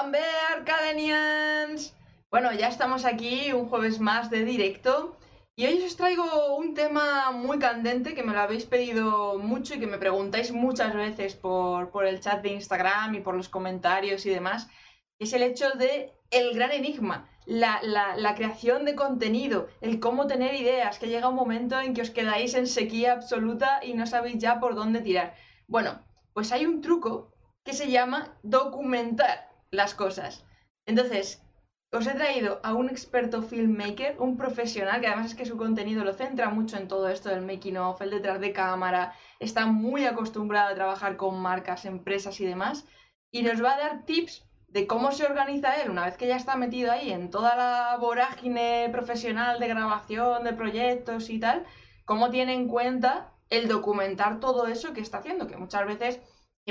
Givambe Arcadenians. Bueno, ya estamos aquí un jueves más de directo y hoy os traigo un tema muy candente que me lo habéis pedido mucho y que me preguntáis muchas veces por, por el chat de Instagram y por los comentarios y demás, es el hecho de el gran enigma, la, la, la, creación de contenido, el cómo tener ideas, que llega un momento en que os quedáis en sequía absoluta y no sabéis ya por dónde tirar. Bueno, pues hay un truco que se llama documentar las cosas. Entonces, os he traído a un experto filmmaker, un profesional, que además es que su contenido lo centra mucho en todo esto del making of, el detrás de cámara, está muy acostumbrado a trabajar con marcas, empresas y demás, y nos va a dar tips de cómo se organiza él una vez que ya está metido ahí en toda la vorágine profesional de grabación, de proyectos y tal, cómo tiene en cuenta el documentar todo eso que está haciendo, que muchas veces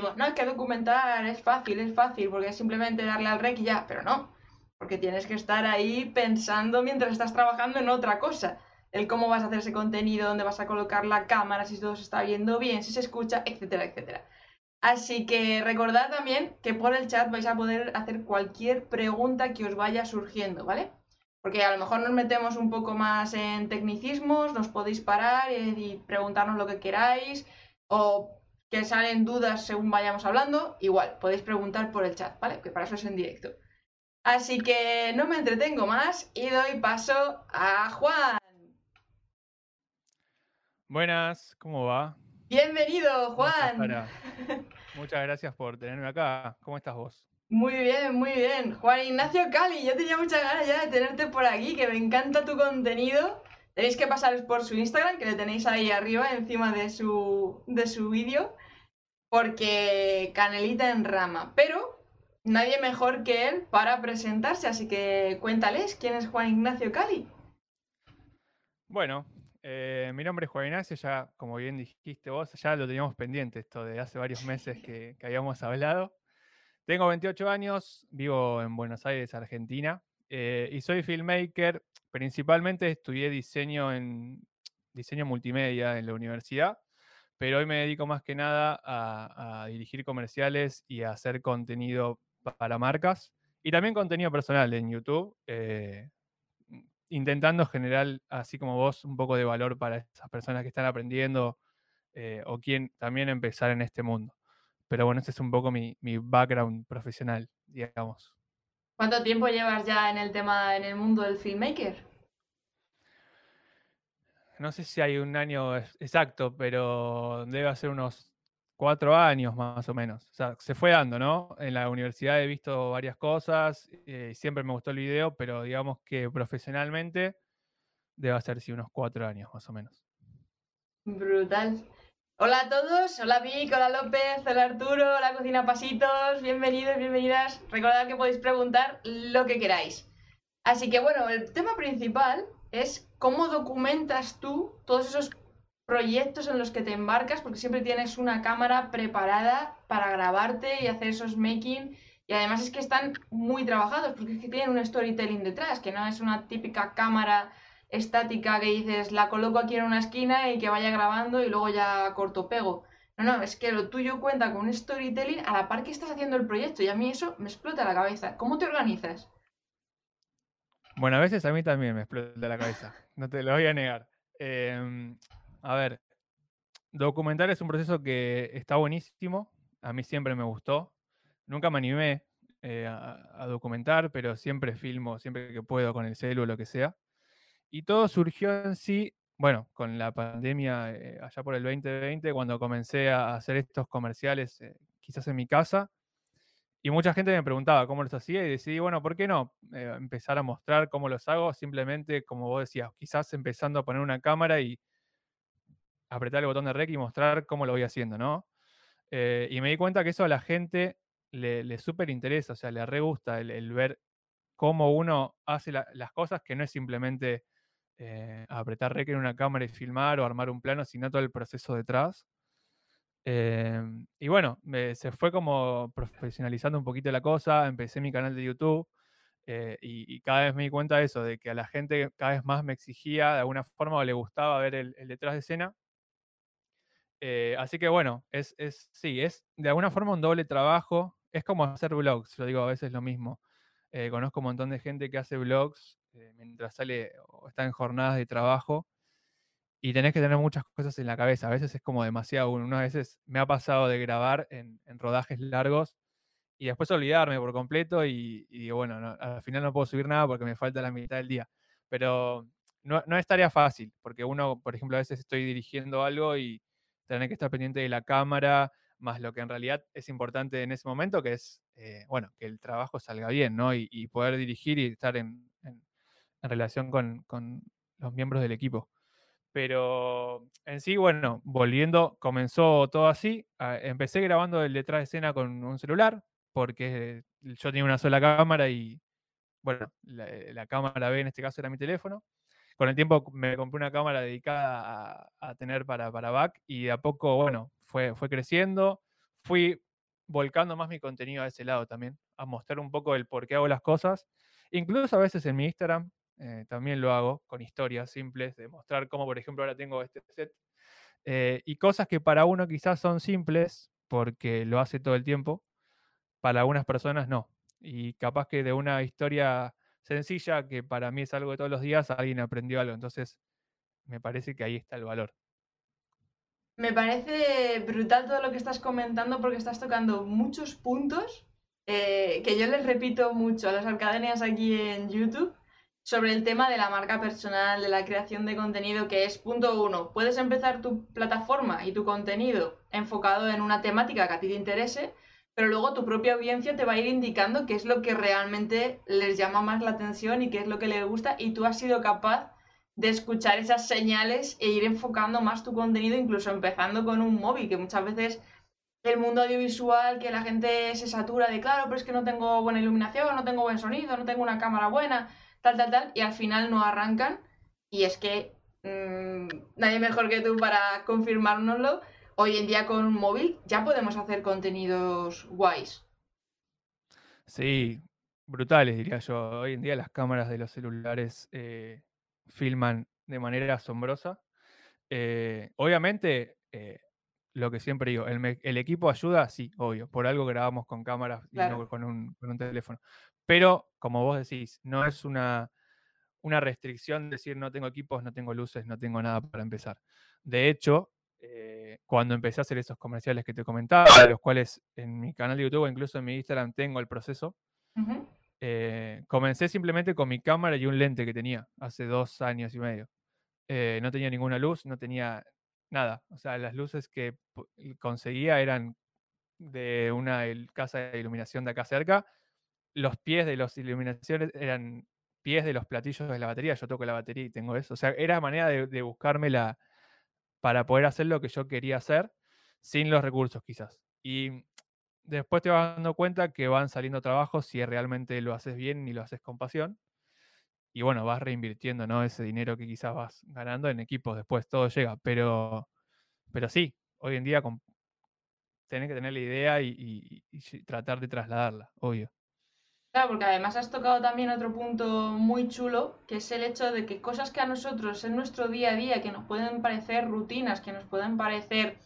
no, es que documentar es fácil, es fácil, porque es simplemente darle al rec y ya, pero no, porque tienes que estar ahí pensando mientras estás trabajando en otra cosa. El cómo vas a hacer ese contenido, dónde vas a colocar la cámara, si todo se está viendo bien, si se escucha, etcétera, etcétera. Así que recordad también que por el chat vais a poder hacer cualquier pregunta que os vaya surgiendo, ¿vale? Porque a lo mejor nos metemos un poco más en tecnicismos, nos podéis parar y preguntarnos lo que queráis, o que salen dudas según vayamos hablando, igual, podéis preguntar por el chat, ¿vale? Que para eso es en directo. Así que no me entretengo más y doy paso a Juan. Buenas, ¿cómo va? Bienvenido, Juan. Muchas gracias por tenerme acá. ¿Cómo estás vos? Muy bien, muy bien. Juan Ignacio Cali, yo tenía muchas ganas ya de tenerte por aquí, que me encanta tu contenido. Tenéis que pasar por su Instagram, que le tenéis ahí arriba, encima de su, de su vídeo, porque canelita en rama. Pero nadie mejor que él para presentarse, así que cuéntales quién es Juan Ignacio Cali. Bueno, eh, mi nombre es Juan Ignacio, ya como bien dijiste vos, ya lo teníamos pendiente esto de hace varios meses que, habíamos hablado. Tengo 28 años, vivo en Buenos Aires, Argentina, eh, y soy filmmaker Principalmente estudié diseño en diseño multimedia en la universidad, pero hoy me dedico más que nada a, dirigir comerciales y a hacer contenido para marcas y también contenido personal en YouTube, eh, intentando generar, así como vos, un poco de valor para esas personas que están aprendiendo eh, o quien también empezar en este mundo. Pero bueno, ese es un poco mi, mi background profesional, digamos. ¿Cuánto tiempo llevas ya en el tema, en el mundo del filmmaker? No sé si hay un año exacto, pero debe ser unos cuatro años más o menos. O sea, se fue dando, ¿no? En la universidad he visto varias cosas, eh, siempre me gustó el video, pero digamos que profesionalmente debe ser sí, unos cuatro años más o menos. Brutal. Hola a todos, hola Vic, hola López, hola Arturo, hola Cocina Pasitos, bienvenidos, bienvenidas. Recordad que podéis preguntar lo que queráis. Así que bueno, el tema principal es cómo documentas tú todos esos proyectos en los que te embarcas, porque siempre tienes una cámara preparada para grabarte y hacer esos making. Y además es que están muy trabajados, porque es que tienen un storytelling detrás, que no es una típica cámara estática que dices, la coloco aquí en una esquina y que vaya grabando y luego ya corto pego. No, no, es que lo tuyo cuenta con un storytelling a la par que estás haciendo el proyecto y a mí eso me explota la cabeza. ¿Cómo te organizas? Bueno, a veces a mí también me explota la cabeza, no te lo voy a negar. Em, a ver, documentar es un proceso que está buenísimo, a mí siempre me gustó. Nunca me animé eh, a, documentar, pero siempre filmo, siempre que puedo con el celu o lo que sea. Y todo surgió en sí, bueno, con la pandemia eh, allá por el 2020, cuando comencé a hacer estos comerciales, eh, quizás en mi casa. Y mucha gente me preguntaba cómo los hacía y decidí, bueno, ¿por qué no eh, empezar a mostrar cómo los hago? Simplemente, como vos decías, quizás empezando a poner una cámara y apretar el botón de rec y mostrar cómo lo voy haciendo, ¿no? y me di cuenta que eso a la gente le, le súper interesa, o sea, le re gusta el, ver cómo uno hace las cosas, que no es simplemente eh, apretar rec en una cámara y filmar o armar un plano, sino todo el proceso detrás. Em, y bueno, se fue como profesionalizando un poquito la cosa, empecé mi canal de YouTube eh, y, cada vez me di cuenta de eso, de que a la gente cada vez más me exigía de alguna forma o le gustaba ver el, detrás de escena. Eh, así que bueno, es, es, sí, es de alguna forma un doble trabajo es como hacer vlogs, yo digo a veces lo mismo. Eh, conozco un montón de gente que hace vlogs mientras sale o está en jornadas de trabajo y tenés que tener muchas cosas en la cabeza. A veces es como demasiado. Unas veces me ha pasado de grabar en, rodajes largos y después olvidarme por completo y, digo, bueno, al final no puedo subir nada porque me falta la mitad del día. Pero no, no, es tarea fácil, porque uno, por ejemplo, a veces estoy dirigiendo algo y tener que estar pendiente de la cámara, más lo que en realidad es importante en ese momento, que es, eh, bueno, que el trabajo salga bien, ¿no? Y, poder dirigir y estar en, relación con, los miembros del equipo. Pero en sí, bueno, volviendo, comenzó todo así. Ah, empecé grabando el detrás de escena con un celular, porque yo tenía una sola cámara y, bueno, la cámara B en este caso era mi teléfono con el tiempo me compré una cámara dedicada a, tener para, para back y a poco, bueno, fue, fue creciendo. Fui volcando más mi contenido a ese lado también, a mostrar un poco el por qué hago las cosas. Incluso a veces en mi Instagram eh, también lo hago con historias simples, de mostrar cómo, por ejemplo, ahora tengo este set. Eh, y cosas que para uno quizás son simples, porque lo hace todo el tiempo, para algunas personas no. Y capaz que de una historia sencilla, que para mí es algo de todos los días, alguien aprendió algo. Entonces, me parece que ahí está el valor. Me parece brutal todo lo que estás comentando porque estás tocando muchos puntos eh, que yo les repito mucho a las academias aquí en YouTube sobre el tema de la marca personal, de la creación de contenido, que es punto uno, puedes empezar tu plataforma y tu contenido enfocado en una temática que a ti te interese, pero luego tu propia audiencia te va a ir indicando qué es lo que realmente les llama más la atención y qué es lo que les gusta y tú has sido capaz de escuchar esas señales e ir enfocando más tu contenido, incluso empezando con un móvil, que muchas veces el mundo audiovisual, que la gente se satura de, claro, pero es que no tengo buena iluminación, no tengo buen sonido, no tengo una cámara buena, tal, tal, tal, y al final no arrancan. Y es que mmm, nadie mejor que tú para confirmárnoslo hoy en día con un móvil ya podemos hacer contenidos guays. Sí, brutales diría yo. Hoy en día las cámaras de los celulares eh, filman de manera asombrosa. Eh, obviamente, eh, lo que siempre digo, el, equipo ayuda, sí, obvio. Por algo grabamos con cámaras y no con un, con un, teléfono. Pero, como vos decís, no es una, una restricción decir no tengo equipos, no tengo luces, no tengo nada para empezar. De hecho, eh, cuando empecé a hacer esos comerciales que te comentaba, de los cuales en mi canal de YouTube o incluso en mi Instagram tengo el proceso, eh, comencé simplemente con mi cámara y un lente que tenía hace dos años y medio. Eh, no tenía ninguna luz, no tenía nada. O sea, las luces que conseguía eran de una casa de iluminación de acá cerca. Los pies de las iluminaciones eran pies de los platillos de la batería. Yo toco la batería y tengo eso. O sea, era manera de buscarme la, para poder hacer lo que yo quería hacer sin los recursos quizás. Y después te vas dando cuenta que van saliendo trabajos si realmente lo haces bien y lo haces con pasión. Y bueno, vas reinvirtiendo ¿no? ese dinero que quizás vas ganando en equipos, después todo llega. Pero, pero sí, hoy en día tenés que tener la idea y tratar de trasladarla, obvio. Claro, porque además has tocado también otro punto muy chulo, que es el hecho de que cosas que a nosotros en nuestro día a día, que nos pueden parecer rutinas, que nos pueden parecer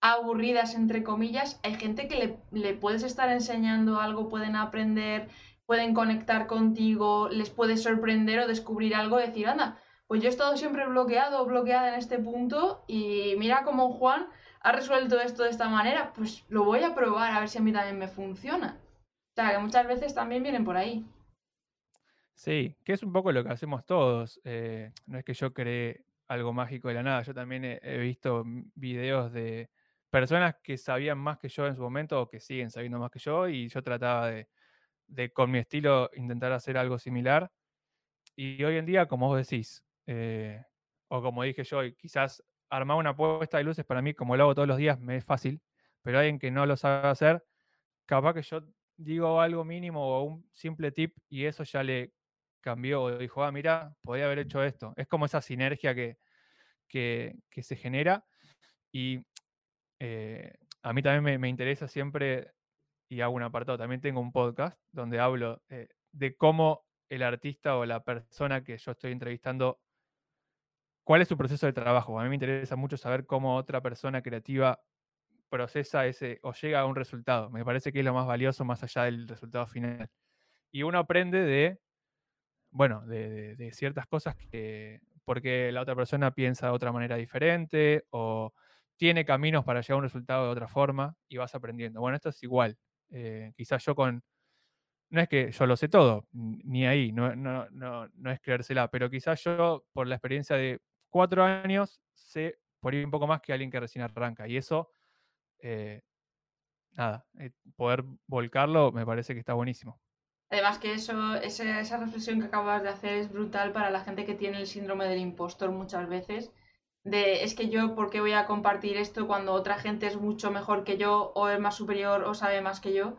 aburridas, entre comillas, hay gente que le, puedes estar enseñando algo, pueden aprender, pueden conectar contigo, les puede sorprender o descubrir algo decir, anda, pues yo he estado siempre bloqueado o bloqueada en este punto y mira cómo Juan ha resuelto esto de esta manera, pues lo voy a probar a ver si a mí también me funciona. Que muchas veces también vienen por ahí. Sí, que es un poco lo que hacemos todos. Eh, no es que yo cree algo mágico de la nada. Yo también he, visto videos de personas que sabían más que yo en su momento o que siguen sabiendo más que yo y yo trataba de, con mi estilo intentar hacer algo similar. Y hoy en día, como vos decís, eh, o como dije yo, quizás armar una puesta de luces para mí, como lo hago todos los días, me es fácil, pero alguien que no lo sabe hacer, capaz que yo digo algo mínimo o un simple tip y eso ya le cambió o dijo, ah, mira, podía haber hecho esto. Es como esa sinergia que, que, se genera y eh, a mí también me, interesa siempre y hago un apartado, también tengo un podcast donde hablo eh, de cómo el artista o la persona que yo estoy entrevistando, cuál es su proceso de trabajo. A mí me interesa mucho saber cómo otra persona creativa procesa ese o llega a un resultado. Me parece que es lo más valioso más allá del resultado final. Y uno aprende de, bueno, de, ciertas cosas que, porque la otra persona piensa de otra manera diferente o tiene caminos para llegar a un resultado de otra forma y vas aprendiendo. Bueno, esto es igual. Eh, quizás yo con, no es que yo lo sé todo, ni ahí, no, no, no, no es creérsela, pero quizás yo por la experiencia de cuatro años sé por ir un poco más que alguien que recién arranca. Y eso, eh, nada, eh, poder volcarlo me parece que está buenísimo. Además que eso, esa, reflexión que acabas de hacer es brutal para la gente que tiene el síndrome del impostor muchas veces. De es que yo, ¿por qué voy a compartir esto cuando otra gente es mucho mejor que yo o es más superior o sabe más que yo?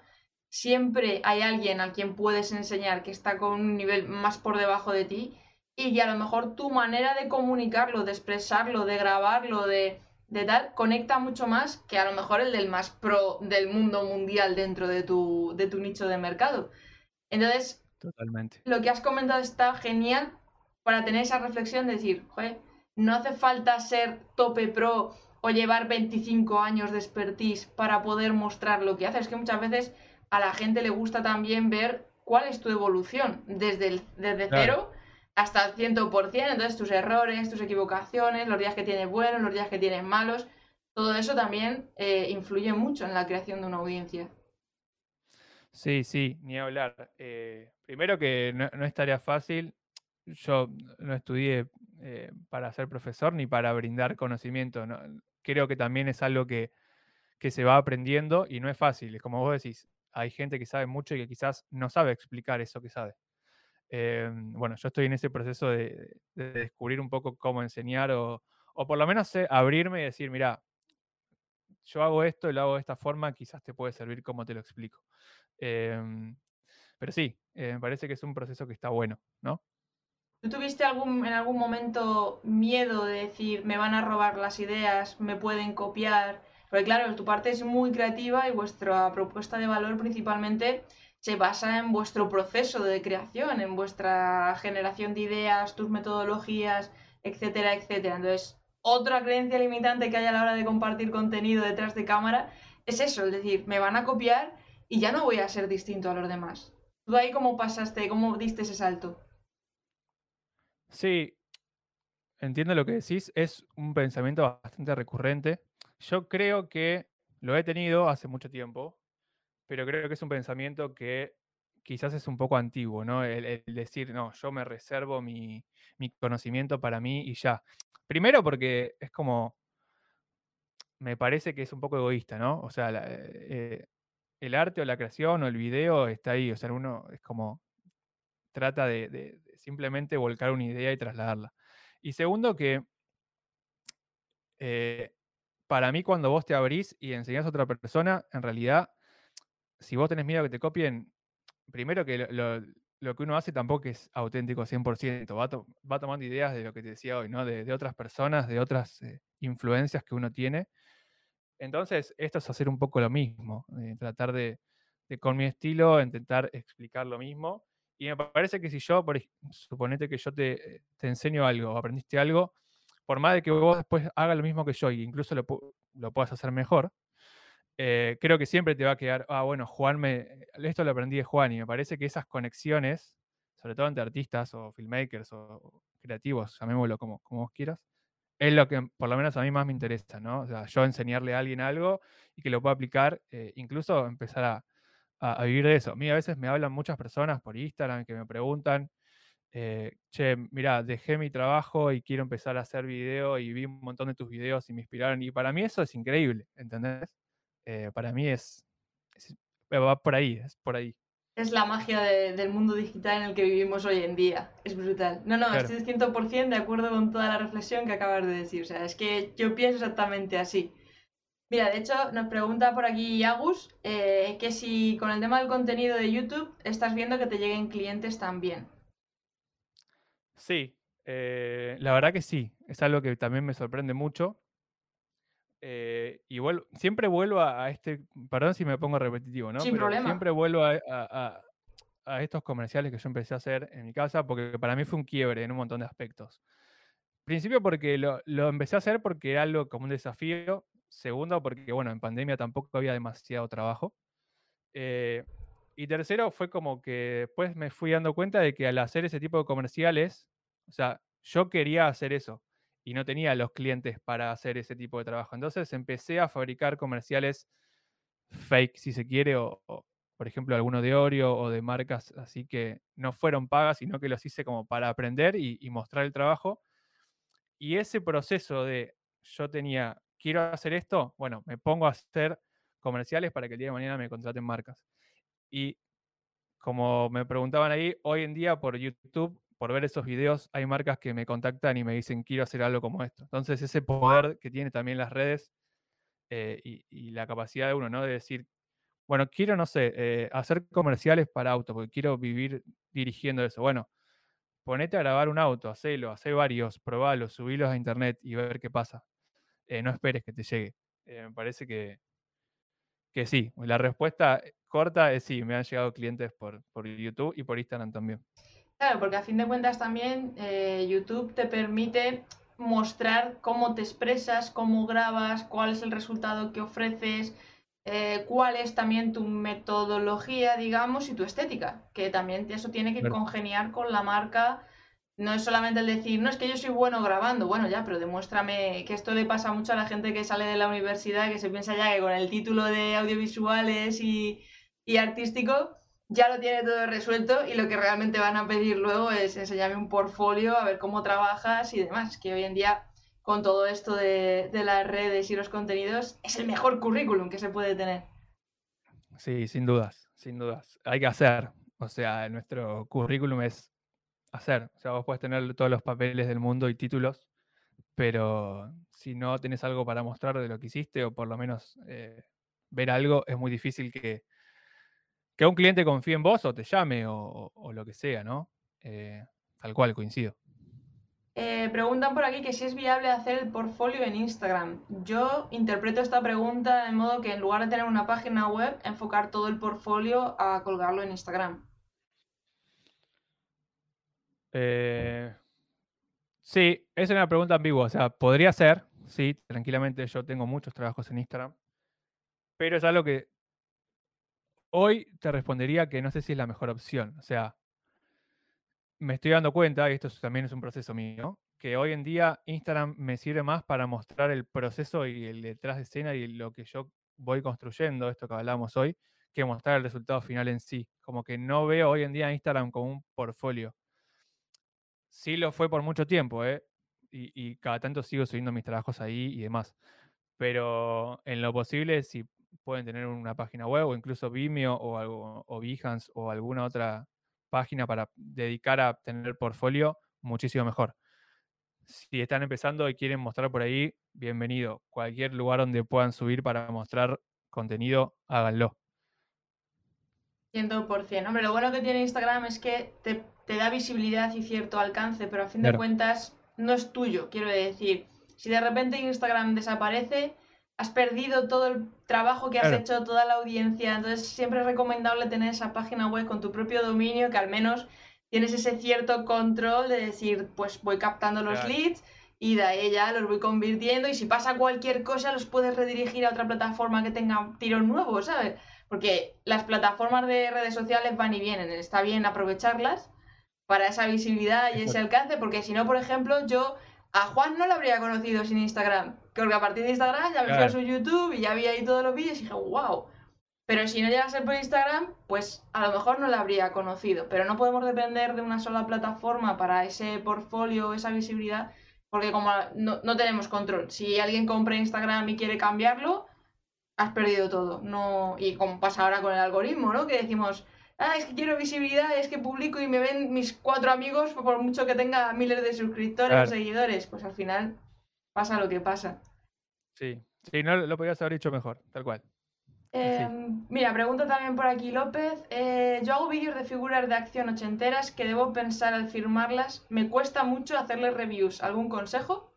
Siempre hay alguien al quien puedes enseñar que está con un nivel más por debajo de ti y que a lo mejor tu manera de comunicarlo, de expresarlo, de grabarlo, de, de tal, conecta mucho más que a lo mejor el del más pro del mundo mundial dentro de tu, de tu nicho de mercado. Entonces, Totalmente. lo que has comentado está genial para tener esa reflexión de decir, joder, no hace falta ser tope pro o llevar 25 años de expertise para poder mostrar lo que haces. Es que muchas veces a la gente le gusta también ver cuál es tu evolución desde, el, desde cero hasta el 100%, entonces tus errores, tus equivocaciones, los días que tienes buenos, los días que tienes malos, todo eso también eh, influye mucho en la creación de una audiencia. Sí, sí, ni hablar. Eh, primero que no, es tarea fácil. Yo no estudié eh, para ser profesor ni para brindar conocimiento. Creo que también es algo que, que se va aprendiendo y no es fácil. Como vos decís, hay gente que sabe mucho y que quizás no sabe explicar eso que sabe. Em, bueno, yo estoy en ese proceso de, descubrir un poco cómo enseñar o, por lo menos abrirme y decir, mira, yo hago esto y lo hago de esta forma, quizás te puede servir como te lo explico. Em, pero sí, eh, me parece que es un proceso que está bueno, ¿no? ¿Tú tuviste algún, en algún momento miedo de decir, me van a robar las ideas, me pueden copiar? Porque claro, tu parte es muy creativa y vuestra propuesta de valor principalmente se basa en vuestro proceso de creación, en vuestra generación de ideas, tus metodologías, etcétera, etcétera. Entonces, otra creencia limitante que hay a la hora de compartir contenido detrás de cámara es eso, es decir, me van a copiar y ya no voy a ser distinto a los demás. ¿Tú ahí cómo pasaste, cómo diste ese salto? Sí, entiendo lo que decís, es un pensamiento bastante recurrente. Yo creo que lo he tenido hace mucho tiempo, pero creo que es un pensamiento que quizás es un poco antiguo, ¿no? El, decir, no, yo me reservo mi, conocimiento para mí y ya. Primero porque es como, me parece que es un poco egoísta, ¿no? O sea, eh, el arte o la creación o el video está ahí, o sea, uno es como, trata de simplemente volcar una idea y trasladarla. Y segundo que... Eh, para mí, cuando vos te abrís y enseñás a otra persona, en realidad si vos tenés miedo que te copien, primero que lo, que uno hace tampoco es auténtico 100%, va, va tomando ideas de lo que te decía hoy, ¿no? De, otras personas, de otras eh, influencias que uno tiene. Entonces, esto es hacer un poco lo mismo, eh, tratar de, con mi estilo, intentar explicar lo mismo. Y me parece que si yo, por, suponete que yo te, te enseño algo, aprendiste algo, por más de que vos después hagas lo mismo que yo e incluso lo, lo puedas hacer mejor, eh, creo que siempre te va a quedar, ah, bueno, Juan, me, esto lo aprendí de Juan y me parece que esas conexiones, sobre todo entre artistas o filmmakers o creativos, llamémoslo como, como vos quieras, es lo que por lo menos a mí más me interesa, ¿no? O sea, yo enseñarle a alguien algo y que lo pueda aplicar, eh, incluso empezar a, a, vivir de eso. A mí a veces me hablan muchas personas por Instagram que me preguntan, eh, che, mira, dejé mi trabajo y quiero empezar a hacer video y vi un montón de tus videos y me inspiraron. Y para mí eso es increíble, ¿entendés? Eh, para mí es, va por ahí, es por ahí. Es la magia del mundo digital en el que vivimos hoy en día. Es brutal. No, no, estoy 100% de acuerdo con toda la reflexión que acabas de decir. O sea, es que yo pienso exactamente así. Mira, de hecho, nos pregunta por aquí Agus eh, que si con el tema del contenido de YouTube estás viendo que te lleguen clientes también. Sí, eh, la verdad que sí. Es algo que también me sorprende mucho. Eh, y siempre vuelvo a, este, perdón si me pongo repetitivo, ¿no? Sin problema. Siempre vuelvo a, estos comerciales que yo empecé a hacer en mi casa, porque para mí fue un quiebre en un montón de aspectos. Principio porque lo, empecé a hacer porque era algo como un desafío. Segundo, porque bueno, en pandemia tampoco había demasiado trabajo. Eh, y tercero, fue como que después me fui dando cuenta de que al hacer ese tipo de comerciales, o sea, yo quería hacer eso y no tenía los clientes para hacer ese tipo de trabajo. Entonces empecé a fabricar comerciales fake, si se quiere, o, por ejemplo, alguno de Oreo o de marcas así que no fueron pagas, sino que los hice como para aprender y, y mostrar el trabajo. Y ese proceso de yo tenía, quiero hacer esto, bueno, me pongo a hacer comerciales para que el día de mañana me contraten marcas. Y como me preguntaban ahí, hoy en día por YouTube, por ver esos videos, hay marcas que me contactan y me dicen, quiero hacer algo como esto. Entonces, ese poder que tiene también las redes eh, y, la capacidad de uno, ¿no? De decir, bueno, quiero, no sé, eh, hacer comerciales para autos, porque quiero vivir dirigiendo eso. Bueno, ponete a grabar un auto, hacelo, hacé varios, probalo, subilos a internet y ver qué pasa. Eh, no esperes que te llegue. me parece que, que sí. La respuesta corta es sí, me han llegado clientes por, por YouTube y por Instagram también. Claro, porque a fin de cuentas también YouTube te permite mostrar cómo te expresas, cómo grabas, cuál es el resultado que ofreces, eh, cuál es también tu metodología, digamos, y tu estética, que también eso tiene que congeniar con la marca. No es solamente el decir, no es que yo soy bueno grabando, bueno, ya, pero demuéstrame que esto le pasa mucho a la gente que sale de la universidad, que se piensa ya que con el título de audiovisuales y, y artístico, ya lo tiene todo resuelto y lo que realmente van a pedir luego es enseñarme un portfolio, a ver cómo trabajas y demás, que hoy en día con todo esto de, las redes y los contenidos es el mejor currículum que se puede tener. Sí, sin dudas, sin dudas. Hay que hacer. O sea, nuestro currículum es hacer. O sea, vos puedes tener todos los papeles del mundo y títulos, pero si no tenés algo para mostrar de lo que hiciste o por lo menos eh, ver algo, es muy difícil que, que un cliente confíe en vos o te llame o, lo que sea, ¿no? Eh, tal cual, coincido. Eh, preguntan por aquí que si es viable hacer el portfolio en Instagram. Yo interpreto esta pregunta de modo que en lugar de tener una página web, enfocar todo el portfolio a colgarlo en Instagram. Eh, sí, es una pregunta ambigua. O sea, podría ser, sí, tranquilamente yo tengo muchos trabajos en Instagram, pero es algo que hoy te respondería que no sé si es la mejor opción. O sea, me estoy dando cuenta, y esto también es un proceso mío, que hoy en día Instagram me sirve más para mostrar el proceso y el detrás de escena y lo que yo voy construyendo, esto que hablamos hoy, que mostrar el resultado final en sí. Como que no veo hoy en día Instagram como un portfolio. Sí lo fue por mucho tiempo, ¿eh? Y, y cada tanto sigo subiendo mis trabajos ahí y demás. Pero en lo posible, si pueden tener una página web o incluso Vimeo o, algo, o Behance o alguna otra página para dedicar a tener portfolio, muchísimo mejor. Si están empezando y quieren mostrar por ahí, bienvenido. Cualquier lugar donde puedan subir para mostrar contenido, háganlo. 100%. Hombre, lo bueno que tiene Instagram es que te, te da visibilidad y cierto alcance, pero a fin de cuentas no es tuyo. Quiero decir, si de repente Instagram desaparece, has perdido todo el trabajo que has hecho, toda la audiencia. Entonces, siempre es recomendable tener esa página web con tu propio dominio, que al menos tienes ese cierto control de decir, pues voy captando los leads y de ahí ya los voy convirtiendo. Y si pasa cualquier cosa, los puedes redirigir a otra plataforma que tenga tirón nuevo, ¿sabes? Porque las plataformas de redes sociales van y vienen. Está bien aprovecharlas para esa visibilidad y ese alcance, porque si no, por ejemplo, yo a Juan no lo habría conocido sin Instagram. Porque a partir de Instagram ya me fui a su YouTube y ya vi ahí todos los vídeos y dije, wow. Pero si no llega a ser por Instagram, pues a lo mejor no lo habría conocido. Pero no podemos depender de una sola plataforma para ese portfolio, esa visibilidad, porque como no, no tenemos control. Si alguien compra Instagram y quiere cambiarlo, has perdido todo. No, y como pasa ahora con el algoritmo, ¿no? Que decimos, ah, es que quiero visibilidad, es que publico y me ven mis cuatro amigos, por mucho que tenga miles de suscriptores o seguidores, pues al final pasa lo que pasa. Sí, sí, no lo podías haber dicho mejor, tal cual. Em, mira, pregunta también por aquí López. Eh, yo hago vídeos de figuras de acción ochenteras que debo pensar al firmarlas. Me cuesta mucho hacerles reviews. ¿Algún consejo?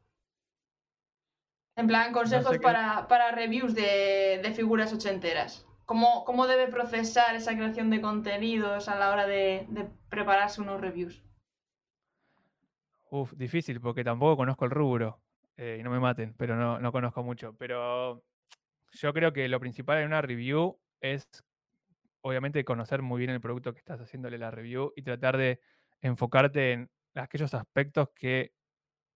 En plan, consejos para, para, reviews de, de figuras ochenteras. ¿Cómo, debe procesar esa creación de contenidos a la hora de, prepararse unos reviews? Uf, difícil, porque tampoco conozco el rubro. Eh, y no me maten, pero no, conozco mucho. Pero yo creo que lo principal en una review es, obviamente, conocer muy bien el producto que estás haciéndole la review y tratar de enfocarte en aquellos aspectos que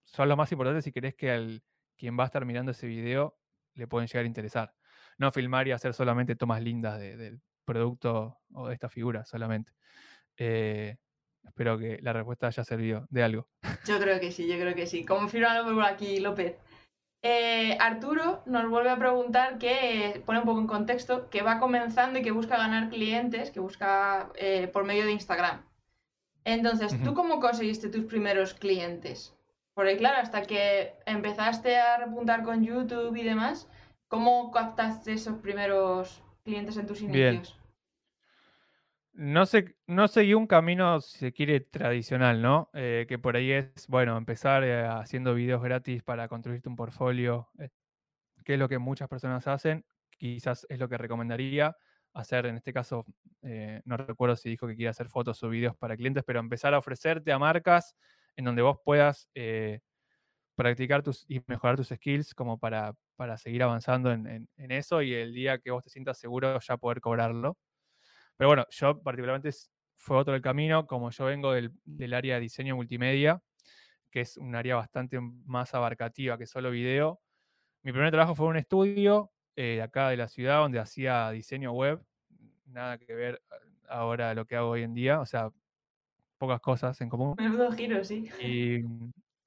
son los más importantes si querés que al quien va a estar mirando ese video le pueden llegar a interesar. No filmar y hacer solamente tomas lindas del producto o de esta figura solamente. Eh, espero que la respuesta haya servido de algo. Yo creo que sí, yo creo que sí. Confírmalo por aquí, López. Eh, Arturo nos vuelve a preguntar que, pone un poco en contexto, que va comenzando y que busca ganar clientes, que busca eh, por medio de Instagram. Entonces, ¿tú cómo conseguiste tus primeros clientes? Porque claro, hasta que empezaste a repuntar con YouTube y demás, ¿cómo captaste esos primeros clientes en tus inicios? No, sé, no seguí un camino, si se quiere, tradicional, ¿no? Eh, que por ahí es, bueno, empezar eh, haciendo videos gratis para construirte un portfolio, eh, que es lo que muchas personas hacen, quizás es lo que recomendaría hacer, en este caso, no recuerdo si dijo que quiere hacer fotos o videos para clientes, pero empezar a ofrecerte a marcas en donde vos puedas practicar tus, y mejorar tus skills como para, para seguir avanzando en, en, eso y el día que vos te sientas seguro ya poder cobrarlo. Pero bueno, yo particularmente fue otro el camino, como yo vengo del, área de diseño multimedia, que es un área bastante más abarcativa que solo video. Mi primer trabajo fue en un estudio eh, acá de la ciudad donde hacía diseño web, nada que ver ahora lo que hago hoy en día, o sea, pocas cosas en común. Menudo giro, sí. Y,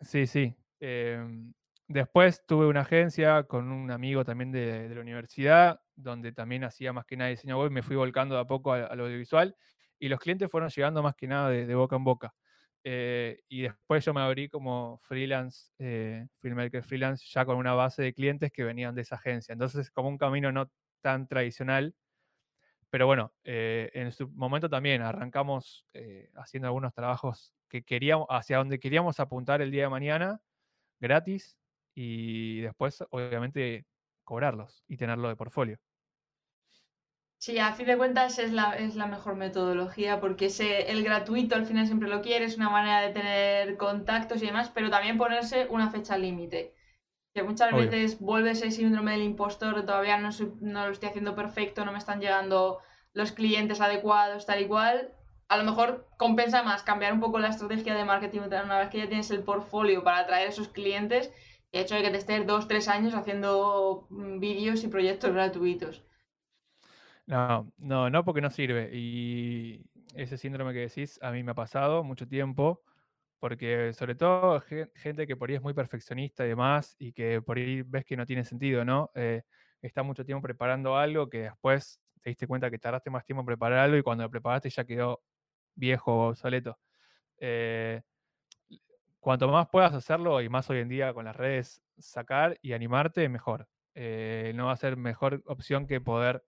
sí, sí. Em, después tuve una agencia con un amigo también de, la universidad, donde también hacía más que nada diseño web, me fui volcando de a poco al, audiovisual y los clientes fueron llegando más que nada de, boca en boca. Eh, y después yo me abrí como freelance, eh, filmmaker freelance, ya con una base de clientes que venían de esa agencia. Entonces, como un camino no tan tradicional, pero bueno, eh, en su momento también arrancamos haciendo algunos trabajos que queríamos, hacia donde queríamos apuntar el día de mañana, gratis, y después, obviamente, cobrarlos y tenerlo de portfolio. Sí, a fin de cuentas es la, es la mejor metodología porque ese, el gratuito al final siempre lo quiere, es una manera de tener contactos y demás, pero también ponerse una fecha límite. Que muchas veces vuelve ese síndrome del impostor, todavía no, no lo estoy haciendo perfecto, no me están llegando los clientes adecuados, tal y cual. A lo mejor compensa más cambiar un poco la estrategia de marketing una vez que ya tienes el portfolio para atraer esos clientes el hecho de que te estés dos, tres años haciendo mm, vídeos y proyectos gratuitos. No, no, no porque no sirve. Y ese síndrome que decís a mí me ha pasado mucho tiempo, porque sobre todo gente que por ahí es muy perfeccionista y demás, y que por ahí ves que no tiene sentido, ¿no? Eh, está mucho tiempo preparando algo que después te diste cuenta que tardaste más tiempo en preparar algo y cuando lo preparaste ya quedó viejo o obsoleto. Eh, cuanto más puedas hacerlo, y más hoy en día con las redes, sacar y animarte, mejor. Eh, no va a ser mejor opción que poder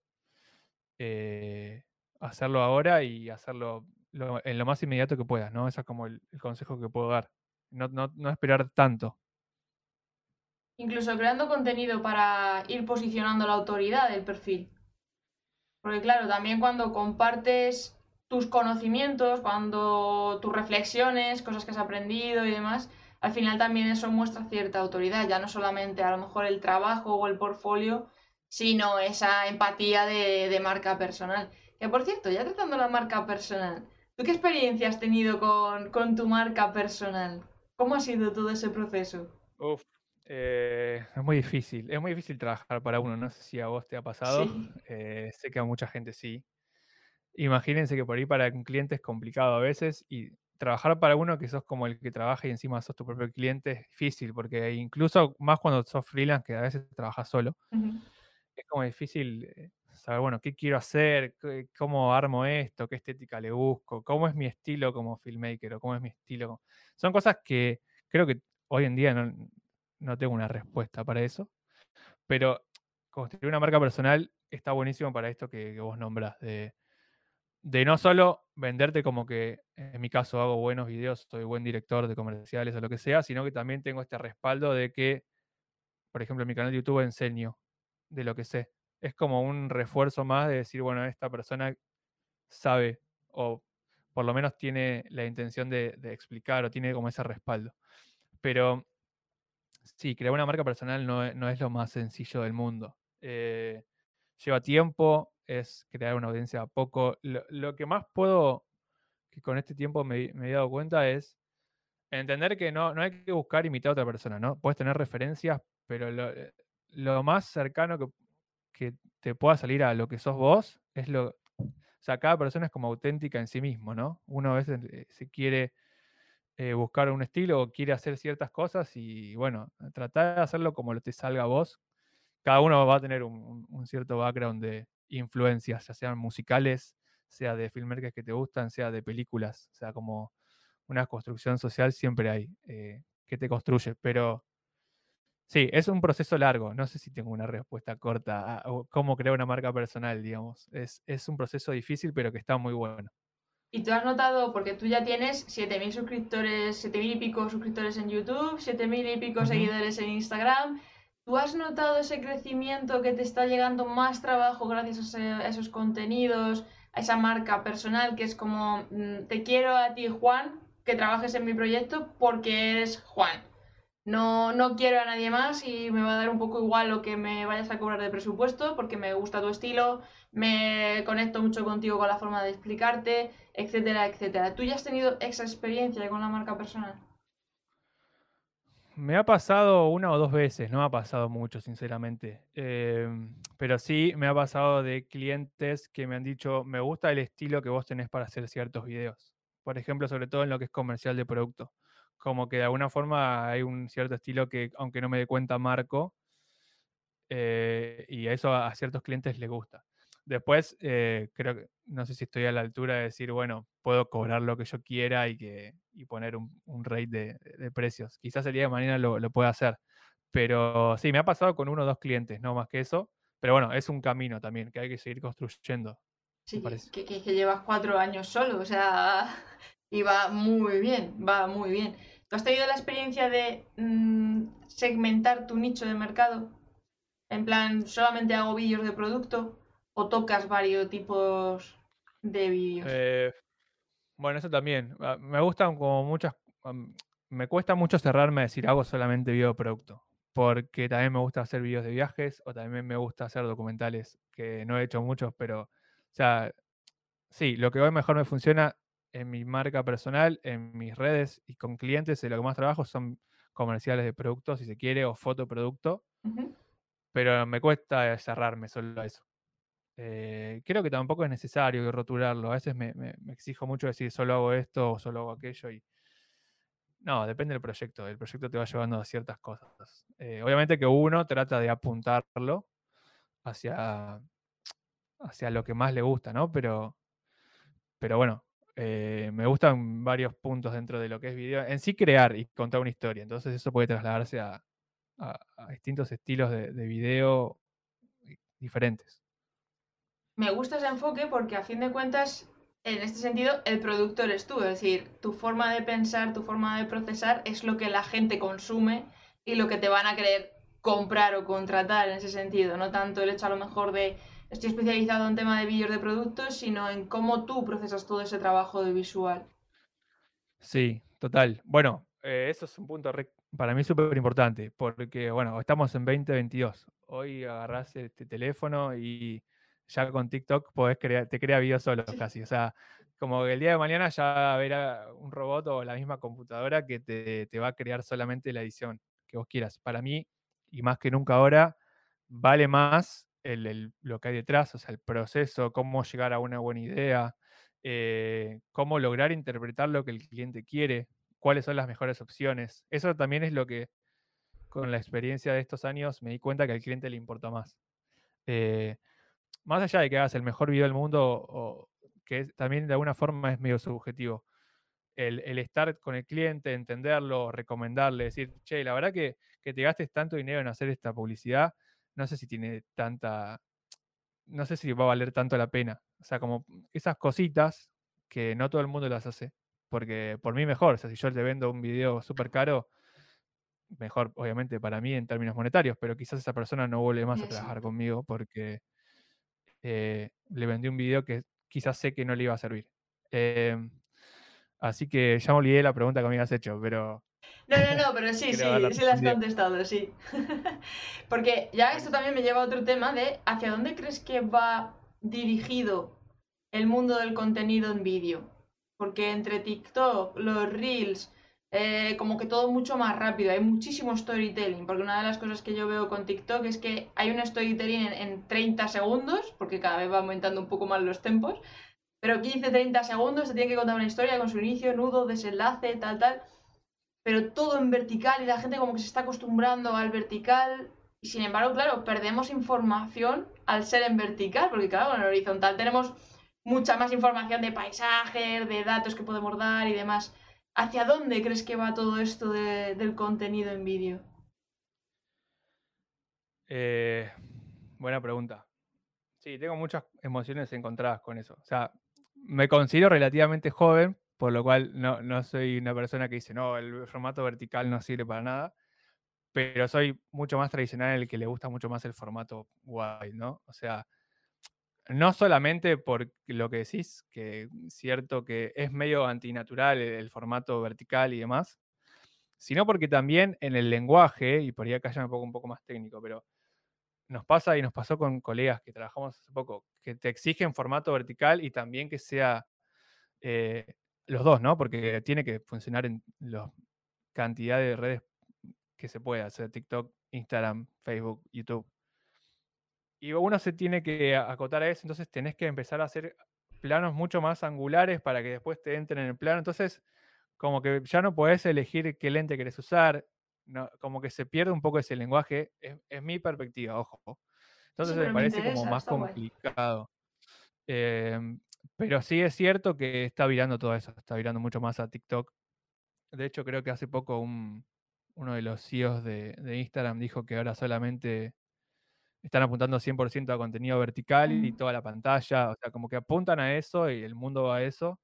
eh, hacerlo ahora y hacerlo en lo más inmediato que puedas, ¿no? Ese es como el, consejo que puedo dar. No, no, esperar tanto. Incluso creando contenido para ir posicionando la autoridad del perfil. Porque claro, también cuando compartes tus conocimientos, cuando tus reflexiones, cosas que has aprendido y demás, al final también eso muestra cierta autoridad, ya no solamente a lo mejor el trabajo o el portfolio, sino esa empatía de, marca personal. Que por cierto, ya tratando la marca personal, ¿tú qué experiencia has tenido con, tu marca personal? ¿Cómo ha sido todo ese proceso? Uf, eh, es muy difícil, es muy difícil trabajar para uno, no sé si a vos te ha pasado, eh, sé que a mucha gente sí, Imagínense que por ahí para un cliente es complicado a veces y trabajar para uno que sos como el que trabaja y encima sos tu propio cliente es difícil, porque incluso más cuando sos freelance, que a veces trabajas solo, es como difícil eh, saber, bueno, qué quiero hacer, cómo armo esto, qué estética le busco, cómo es mi estilo como filmmaker o cómo es mi estilo. Son cosas que creo que hoy en día no, tengo una respuesta para eso, pero construir una marca personal está buenísimo para esto que, que vos nombras, de de no solo venderte como que en mi caso hago buenos videos, soy buen director de comerciales o lo que sea, sino que también tengo este respaldo de que, por ejemplo, en mi canal de YouTube enseño de lo que sé. Es como un refuerzo más de decir, bueno, esta persona sabe o por lo menos tiene la intención de, explicar o tiene como ese respaldo. Pero sí, crear una marca personal no, no es lo más sencillo del mundo. Eh, lleva tiempo, es crear una audiencia a poco. Lo, que más puedo, que con este tiempo me, he dado cuenta es entender que no, no hay que buscar imitar a otra persona, ¿no? Puedes tener referencias, pero lo, eh, lo más cercano que, que, te pueda salir a lo que sos vos es lo... O sea, cada persona es como auténtica en sí mismo, ¿no? Uno a veces eh, se quiere eh, buscar un estilo o quiere hacer ciertas cosas y bueno, tratar de hacerlo como lo te salga a vos. Cada uno va a tener un, cierto background de influencias, ya sean musicales, sea de filmmakers que te gustan, sea de películas, o sea, como una construcción social siempre hay eh, que te construye, pero sí, es un proceso largo, no sé si tengo una respuesta corta a cómo crear una marca personal, digamos, es, es un proceso difícil, pero que está muy bueno. Y tú has notado, porque tú ya tienes 7.000 suscriptores, 7.000 y pico suscriptores en YouTube, 7.000 y pico seguidores en Instagram. ¿Tú has notado ese crecimiento que te está llegando más trabajo gracias a, esos contenidos, a esa marca personal que es como, mm, te quiero a ti Juan, que trabajes en mi proyecto porque eres Juan? No, no quiero a nadie más y me va a dar un poco igual lo que me vayas a cobrar de presupuesto porque me gusta tu estilo, me conecto mucho contigo con la forma de explicarte, etcétera, etcétera. ¿Tú ya has tenido esa experiencia con la marca personal? Me ha pasado una o dos veces, no ha pasado mucho, sinceramente. Em, pero sí me ha pasado de clientes que me han dicho, me gusta el estilo que vos tenés para hacer ciertos videos. Por ejemplo, sobre todo en lo que es comercial de producto como que de alguna forma hay un cierto estilo que, aunque no me dé cuenta, marco. Eh, y a eso a, ciertos clientes les gusta. Después, eh, creo que, no sé si estoy a la altura de decir, bueno, puedo cobrar lo que yo quiera y, que, y poner un, un rate de, precios. Quizás el día de mañana lo, lo pueda hacer. Pero sí, me ha pasado con uno o dos clientes, no más que eso. Pero bueno, es un camino también que hay que seguir construyendo. Sí, que, que, que, llevas cuatro años solo, o sea, y va muy bien, va muy bien. ¿Tú has tenido la experiencia de mm, segmentar tu nicho de mercado? En plan, ¿solamente hago vídeos de producto o tocas varios tipos de vídeos? Eh, bueno, eso también. Ah, me gustan como muchas... Me cuesta mucho cerrarme a decir hago solamente video de producto, porque también me gusta hacer vídeos de viajes o también me gusta hacer documentales, que no he hecho muchos, pero, o sea, sí, lo que hoy mejor me funciona en mi marca personal, en mis redes y con clientes, de lo que más trabajo son comerciales de productos, si se quiere, o fotoproducto. Pero me cuesta cerrarme solo a eso. Eh, creo que tampoco es necesario rotularlo. A veces me, exijo mucho decir solo hago esto o solo hago aquello. Y... No, depende del proyecto. El proyecto te va llevando a ciertas cosas. Eh, obviamente que uno trata de apuntarlo hacia, hacia lo que más le gusta, ¿no? Pero, pero bueno, eh, me gustan varios puntos dentro de lo que es video. En sí, crear y contar una historia. Entonces, eso puede trasladarse a, distintos estilos de, video diferentes. Me gusta ese enfoque porque, a fin de cuentas, en este sentido, el productor es tú. Es decir, tu forma de pensar, tu forma de procesar es lo que la gente consume y lo que te van a querer comprar o contratar en ese sentido. No tanto el hecho, a lo mejor, de estoy especializado en tema de vídeos de productos, sino en cómo tú procesas todo ese trabajo de visual. Sí, total. Bueno, eh, eso es un punto para mí súper importante, porque, bueno, estamos en 2022. Hoy agarrás este teléfono y ya con TikTok podés crear, te crea videos solo casi. O sea, como que el día de mañana ya habrá un robot o la misma computadora que te, te va a crear solamente la edición que vos quieras. Para mí, y más que nunca ahora, vale más lo que hay detrás, o sea, el proceso, cómo llegar a una buena idea, eh, cómo lograr interpretar lo que el cliente quiere, cuáles son las mejores opciones. Eso también es lo que con la experiencia de estos años me di cuenta que al cliente le importa más. Eh, más allá de que hagas el mejor video del mundo, o, que también de alguna forma es medio subjetivo, el, estar con el cliente, entenderlo, recomendarle, decir, che, la verdad que, que te gastes tanto dinero en hacer esta publicidad, no sé si tiene tanta, no sé si va a valer tanto la pena. O sea, como esas cositas que no todo el mundo las hace, porque por mí mejor, o sea, si yo te vendo un video súper caro, mejor obviamente para mí en términos monetarios, pero quizás esa persona no vuelve más a trabajar conmigo porque eh, le vendí un video que quizás sé que no le iba a servir. Em, así que ya me olvidé la pregunta que me habías hecho, pero No, no, no, pero sí, sí, sí lo has contestado, sí. Porque ya esto también me lleva a otro tema de hacia dónde crees que va dirigido el mundo del contenido en vídeo. Porque entre TikTok, los reels, eh, como que todo mucho más rápido, hay muchísimo storytelling, porque una de las cosas que yo veo con TikTok es que hay un storytelling en, 30 segundos, porque cada vez va aumentando un poco más los tempos, pero 15-30 segundos se tiene que contar una historia con su inicio, nudo, desenlace, tal, tal, pero todo en vertical y la gente como que se está acostumbrando al vertical y sin embargo, claro, perdemos información al ser en vertical, porque claro, en el horizontal tenemos mucha más información de paisajes, de datos que podemos dar y demás. ¿Hacia dónde crees que va todo esto del contenido en vídeo? Eh, buena pregunta. Sí, tengo muchas emociones encontradas con eso. O sea, me considero relativamente joven, por lo cual no, no soy una persona que dice, no, el formato vertical no sirve para nada, pero soy mucho más tradicional, el que le gusta mucho más el formato wide, ¿no? O sea, no solamente por lo que decís, que cierto que es medio antinatural el, formato vertical y demás, sino porque también en el lenguaje, y por ahí acá ya me pongo un poco más técnico, pero nos pasa y nos pasó con colegas que trabajamos hace poco, que te exigen formato vertical y también que sea eh, los dos, ¿no? Porque tiene que funcionar en la cantidad de redes que se pueda, hacer TikTok, Instagram, Facebook, YouTube. Y uno se tiene que acotar a eso, entonces tenés que empezar a hacer planos mucho más angulares para que después te entren en el plano. Entonces, como que ya no podés elegir qué lente querés usar, como que se pierde un poco ese lenguaje, es, mi perspectiva, ojo. Entonces me, parece como más complicado. Em, pero sí es cierto que está virando todo eso, está virando mucho más a TikTok. De hecho, creo que hace poco uno de los CEOs de, de Instagram dijo que ahora solamente están apuntando 100% a contenido vertical y toda la pantalla, o sea, como que apuntan a eso y el mundo va a eso.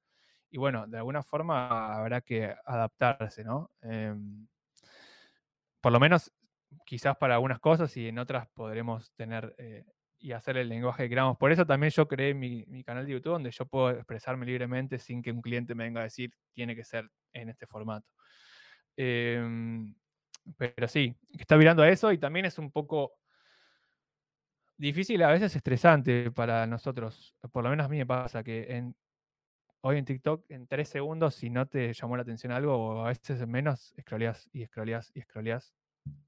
Y bueno, de alguna forma habrá que adaptarse, ¿no? Em, por lo menos quizás para algunas cosas y en otras podremos tener eh, y hacer el lenguaje que queramos. Por eso también yo creé mi, canal de YouTube donde yo puedo expresarme libremente sin que un cliente me venga a decir tiene que ser en este formato. Em, pero sí, está mirando a eso y también es un poco difícil, a veces estresante para nosotros. Por lo menos a mí me pasa que en, hoy en TikTok, en tres segundos, si no te llamó la atención algo, o a veces en menos, scrolleas y scrolleas y scrolleas.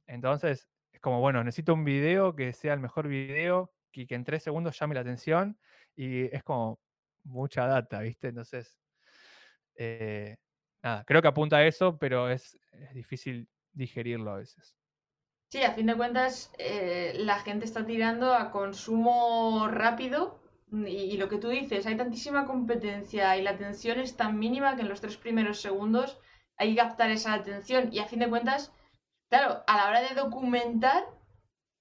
Entonces, es como, bueno, necesito un video que sea el mejor video y que en tres segundos llame la atención. Y es como mucha data, ¿viste? Entonces, eh, nada, creo que apunta a eso, pero es difícil digerirlo a veces. Sí, a fin de cuentas, eh, la gente está tirando a consumo rápido y, lo que tú dices, hay tantísima competencia y la atención es tan mínima que en los tres primeros segundos hay que captar esa atención y a fin de cuentas, claro, a la hora de documentar,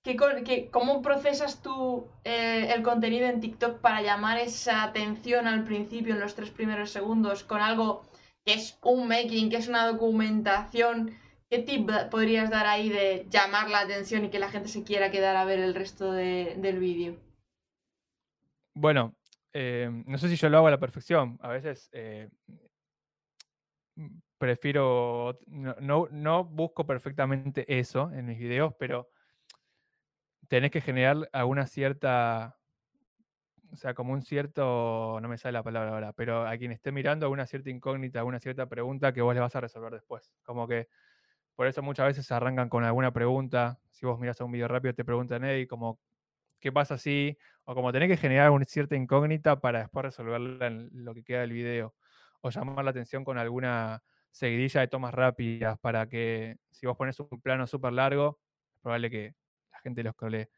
¿qué, cómo procesas tú eh, el contenido en TikTok para llamar esa atención al principio, en los tres primeros segundos, con algo que es un making, que es una documentación? ¿Qué tip podrías dar ahí de llamar la atención y que la gente se quiera quedar a ver el resto del vídeo? Bueno, eh, no sé si yo lo hago a la perfección. A veces eh, prefiero, no, no, busco perfectamente eso en mis videos, pero tenés que generar alguna cierta, o sea, como un cierto, no me sale la palabra ahora, pero a quien esté mirando alguna cierta incógnita, alguna cierta pregunta que vos le vas a resolver después. Como que por eso muchas veces arrancan con alguna pregunta. Si vos miras a un video rápido, te preguntan, hey, como, ¿qué pasa si? O como tenés que generar una cierta incógnita para después resolverla en lo que queda del video. O llamar la atención con alguna seguidilla de tomas rápidas para que si vos pones un plano súper largo, es probable que la gente los cole.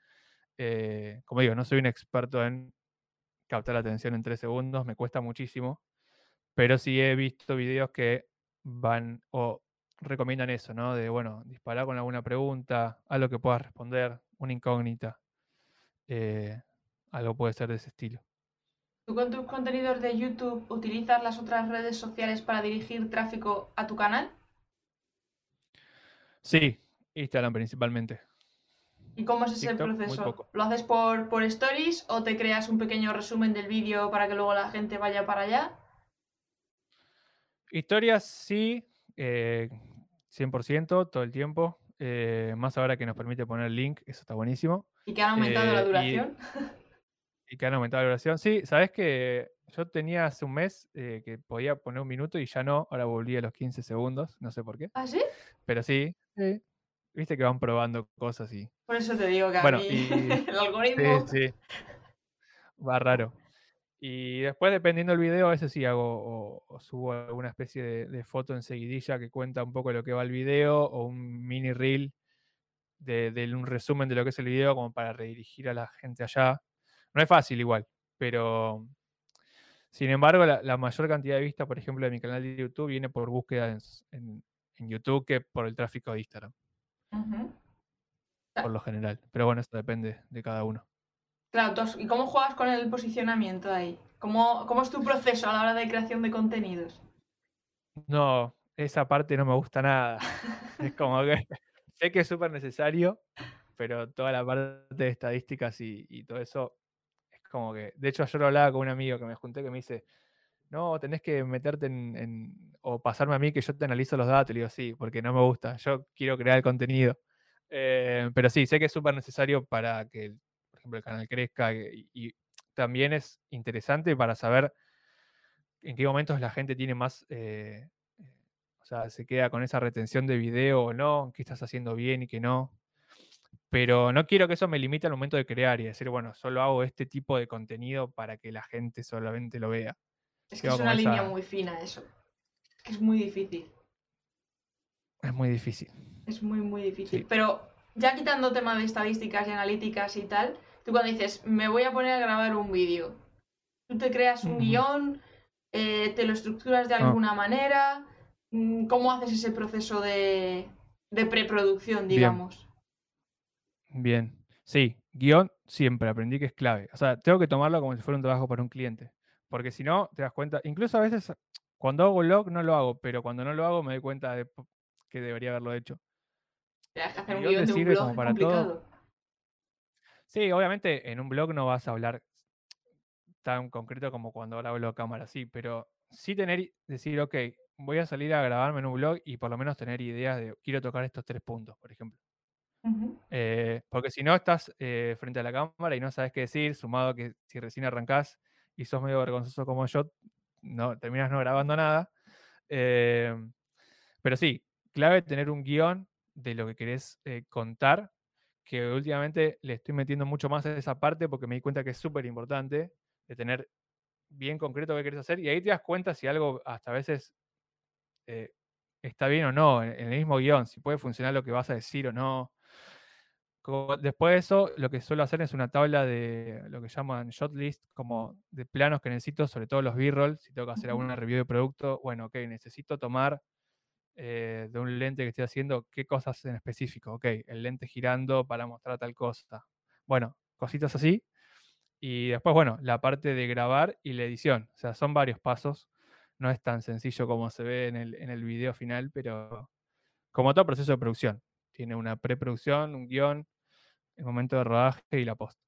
Eh, como digo, no soy un experto en captar la atención en tres segundos, me cuesta muchísimo, pero sí he visto videos que van o recomiendan eso, ¿no? De, bueno, disparar con alguna pregunta, algo que puedas responder, una incógnita. Eh, algo puede ser de ese estilo. ¿Tú con tus contenidos de YouTube utilizas las otras redes sociales para dirigir tráfico a tu canal? Sí, Instagram principalmente. ¿Y cómo es ese proceso? ¿Lo haces por, por stories o te creas un pequeño resumen del vídeo para que luego la gente vaya para allá? Historias sí, eh, 100% todo el tiempo. eh, más ahora que nos permite poner link, eso está buenísimo. ¿Y que han aumentado la Eh, duración? Y que han aumentado la duración. Sí, sabes que yo tenía hace un mes eh, que podía poner un minuto y ya no, ahora volví a los 15 segundos, no sé por qué. ¿Ah, sí? Pero sí, sí. Viste que van probando cosas y. Por eso te digo que a Bueno, mí y- el Sí, algoritmo... sí. Va raro. Y después, dependiendo del video, a veces sí hago o, o subo alguna especie de, de foto enseguidilla que cuenta un poco lo que va el video o un mini reel de, de un resumen de lo que es el video como para redirigir a la gente allá. No es fácil igual, pero sin embargo la, la mayor cantidad de vistas, por ejemplo, de mi canal de YouTube viene por búsqueda en, en- en YouTube que por el tráfico de Instagram, por lo general. Pero bueno, eso depende de cada uno. Claro, tú has- ¿y cómo juegas con el posicionamiento ahí? ¿Cómo, ¿Cómo es tu proceso a la hora de creación de contenidos? No, esa parte no me gusta nada. Es como que sé que es súper necesario, pero toda la parte de estadísticas y, y todo eso es como que. De hecho, yo lo hablaba con un amigo que me junté que me dice: No, tenés que meterte en, en- o pasarme a mí que yo te analizo los datos. Y le digo, sí, porque no me gusta. Yo quiero crear el contenido. Eh, pero sí, sé que es súper necesario para que, ejemplo, el canal crezca y, y también es interesante para saber en qué momentos la gente tiene más, eh, eh, o sea, se queda con esa retención de video o no, qué estás haciendo bien y qué no. Pero no quiero que eso me limite al momento de crear y decir, bueno, solo hago este tipo de contenido para que la gente solamente lo vea. Es que es una línea esa- muy fina eso. Es muy difícil. Es muy difícil. Es muy, muy difícil. Sí. Pero ya quitando tema de estadísticas y analíticas y tal, tú cuando dices, me voy a poner a grabar un vídeo, tú te creas un guion, eh, te lo estructuras de Ah. alguna manera, Mm, ¿cómo haces ese proceso de, de preproducción, digamos? Bien. Sí, guion siempre aprendí que es clave. O sea, tengo que tomarlo como si fuera un trabajo para un cliente. Porque si no, te das cuenta, incluso a veces cuando hago vlog no lo hago, pero cuando no lo hago me doy cuenta de que debería haberlo hecho. Tienes que hacer un guion te de un blog, es para todo. Sí, obviamente en un blog no vas a hablar tan concreto como cuando ahora hablo a cámara, sí, pero sí tener, decir, ok, voy a salir a grabarme en un blog y por lo menos tener ideas de, quiero tocar estos tres puntos, por ejemplo. Eh, porque si no estás eh, frente a la cámara y no sabes qué decir, sumado que si recién arrancás y sos medio vergonzoso como yo, no, terminas no grabando nada. Eh, pero sí, clave tener un guion de lo que querés contar, que últimamente le estoy metiendo mucho más a esa parte porque me di cuenta que es súper importante de tener bien concreto qué querés hacer y ahí te das cuenta si algo hasta a veces eh, está bien o no en, en el mismo guion, si puede funcionar lo que vas a decir o no. Como- después de eso, lo que suelo hacer es una tabla de lo que llaman shot list, como de planos que necesito, sobre todo los B-roll, si tengo que hacer alguna review de producto, bueno, ok, necesito tomar eh, de un lente que estoy haciendo qué cosas en específico, ok, el lente girando para mostrar tal cosa. Bueno, cositas así. Y después, bueno, la parte de grabar y la edición. O sea, son varios pasos. No es tan sencillo como se ve en el, en el video final, pero como todo proceso de producción. Tiene una preproducción, un guion, el momento de rodaje y la post.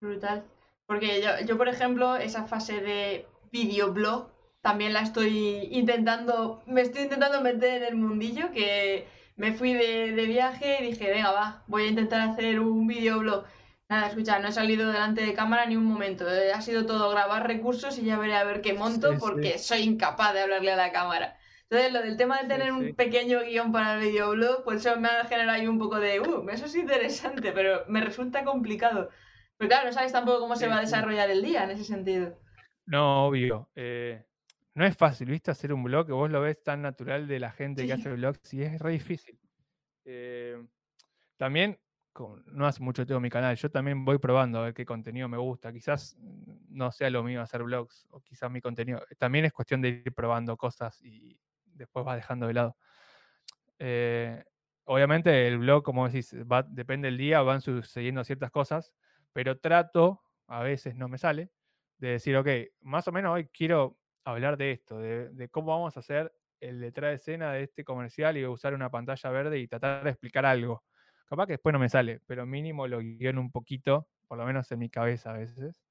Brutal. Porque yo, yo, por ejemplo, esa fase de videoblog también la estoy intentando, me estoy intentando meter en el mundillo, que me fui de, de viaje y dije, venga, va, voy a intentar hacer un videoblog. Nada, escucha, no he salido delante de cámara ni un momento. eh, Ha sido todo grabar recursos y ya veré a ver qué monto Sí, sí. porque soy incapaz de hablarle a la cámara. Entonces, lo del tema de tener sí. un pequeño guion para el videoblog, pues eso me ha generado ahí un poco de, uh, eso es interesante, pero me resulta complicado. Pero claro, no sabes tampoco cómo se va a desarrollar el día en ese sentido. No, obvio. eh, no es fácil, ¿viste? Hacer un blog que vos lo ves tan natural de la gente que hace blogs y es re difícil. Eh, también, como no hace mucho tengo mi canal, yo también voy probando a ver qué contenido me gusta. Quizás no sea lo mío hacer blogs o quizás mi contenido. También es cuestión de ir probando cosas y después vas dejando de lado. Eh, obviamente el blog, como decís, va, depende del día, van sucediendo ciertas cosas, pero trato, a veces no me sale, de decir, ok, más o menos hoy quiero hablar de esto, de, de cómo vamos a hacer el detrás de escena de este comercial y usar una pantalla verde y tratar de explicar algo. Capaz que después no me sale, pero mínimo lo guiono un poquito, por lo menos en mi cabeza a veces.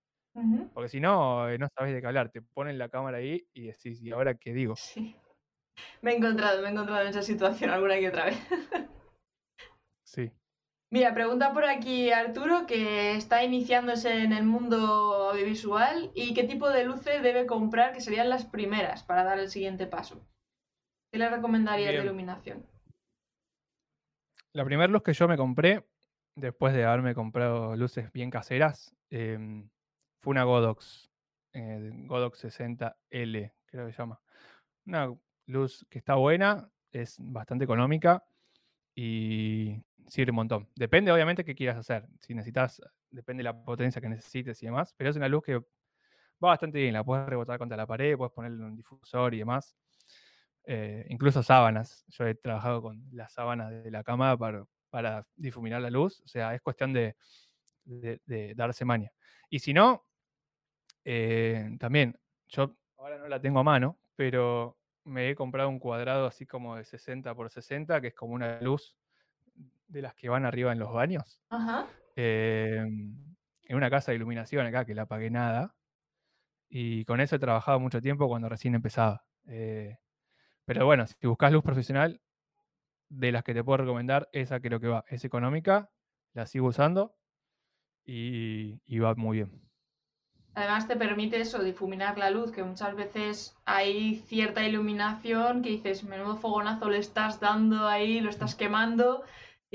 Porque si no, eh, no sabes de qué hablar, te ponen la cámara ahí y decís, ¿y ahora qué digo? Sí. Me he encontrado, me he encontrado en esa situación alguna y otra vez. Sí. Mira, pregunta por aquí Arturo, que está iniciándose en el mundo audiovisual y qué tipo de luces debe comprar, que serían las primeras para dar el siguiente paso. ¿Qué le recomendarías de Bien. iluminación? La primera luz que yo me compré, después de haberme comprado luces bien caseras, em, fue una Godox, eh, Godox 60L, creo que se llama. Una luz que está buena, es bastante económica y sirve un montón. Depende, obviamente, qué quieras hacer. Si necesitas, depende de la potencia que necesites y demás, pero es una luz que va bastante bien. La puedes rebotar contra la pared, puedes ponerle un difusor y demás. Eh, incluso sábanas. Yo he trabajado con las sábanas de la cama para, difuminar la luz. O sea, es cuestión de, de- de darse maña. Y si no, eh, también, yo ahora no la tengo a mano, pero me he comprado un cuadrado así como de 60 por 60, que es como una luz de las que van arriba en los baños. Ajá. em, en una casa de iluminación acá que la pagué nada. Y con eso he trabajado mucho tiempo cuando recién empezaba. Eh, pero bueno, si buscas luz profesional, de las que te puedo recomendar, esa creo que va. Es económica, la sigo usando y, y va muy bien. Además te permite eso, difuminar la luz, que muchas veces hay cierta iluminación que dices, menudo fogonazo le estás dando ahí, lo estás quemando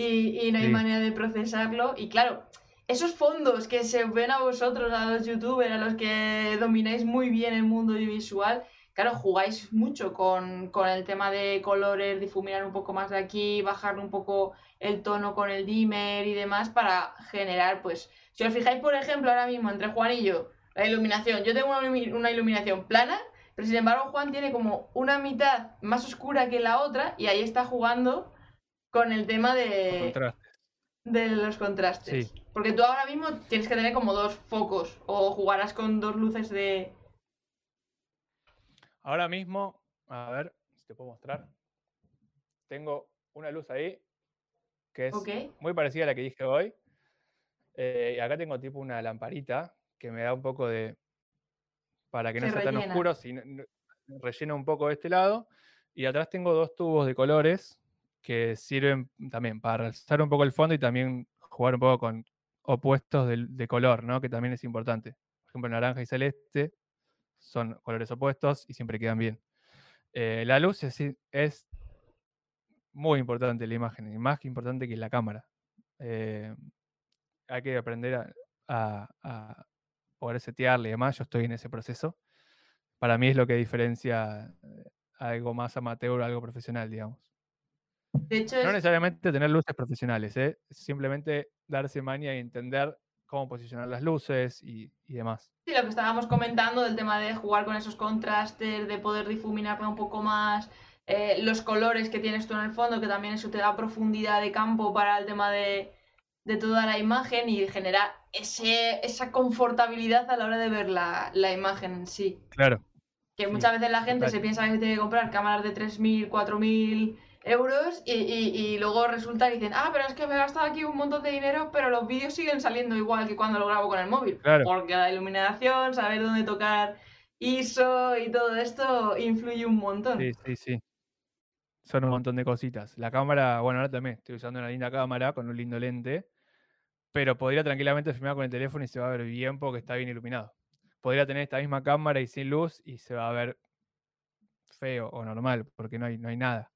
y, y no hay Sí. manera de procesarlo. Y claro, esos fondos que se ven a vosotros, a los youtubers, a los que domináis muy bien el mundo audiovisual, claro, jugáis mucho con, con el tema de colores, difuminar un poco más de aquí, bajar un poco el tono con el dimmer y demás para generar, pues, si os fijáis, por ejemplo, ahora mismo entre Juan y yo, la iluminación. Yo tengo una iluminación plana, pero sin embargo Juan tiene como una mitad más oscura que la otra y ahí está jugando con el tema de, Contraste. de los contrastes. Sí. Porque tú ahora mismo tienes que tener como dos focos o jugarás con dos luces de... Ahora mismo, a ver si te puedo mostrar. Tengo una luz ahí que es muy parecida a la que dije hoy. Eh, y acá tengo tipo una lamparita que me da un poco de. para que no Se sea tan oscuro, sino, no- rellena un poco de este lado. Y atrás tengo dos tubos de colores que sirven también para realzar un poco el fondo y también jugar un poco con opuestos de, color, ¿no? Que también es importante. Por ejemplo, naranja y celeste son colores opuestos y siempre quedan bien. Eh, la luz es, es muy importante la imagen, y más importante que la cámara. Eh, hay que aprender a, poder setearle y demás. Yo estoy en ese proceso. Para mí es lo que diferencia eh, algo más amateur algo profesional, digamos. De hecho, No es- necesariamente tener luces profesionales, ¿eh? simplemente darse maña y entender cómo posicionar las luces y, y demás. Sí, lo que estábamos comentando del tema de jugar con esos contrastes, de poder difuminarla un poco más, eh, los colores que tienes tú en el fondo, que también eso te da profundidad de campo para el tema de, de toda la imagen y genera ese, esa confortabilidad a la hora de ver la, la imagen en sí. Claro, Que Sí, muchas veces la gente se piensa que tiene que comprar cámaras de 3.000, 4.000 euros y, y- y luego resulta que dicen, ah, pero es que me he gastado aquí un montón de dinero, pero los vídeos siguen saliendo igual que cuando lo grabo con el móvil. Claro. Porque la iluminación, saber dónde tocar ISO y todo esto influye un montón. sí, sí, sí. Son un montón de cositas. La cámara, bueno, ahora también estoy usando una linda cámara con un lindo lente, pero podría tranquilamente filmar con el teléfono y se va a ver bien porque está bien iluminado. Podría tener esta misma cámara y sin luz y se va a ver feo o normal porque no hay, no hay nada.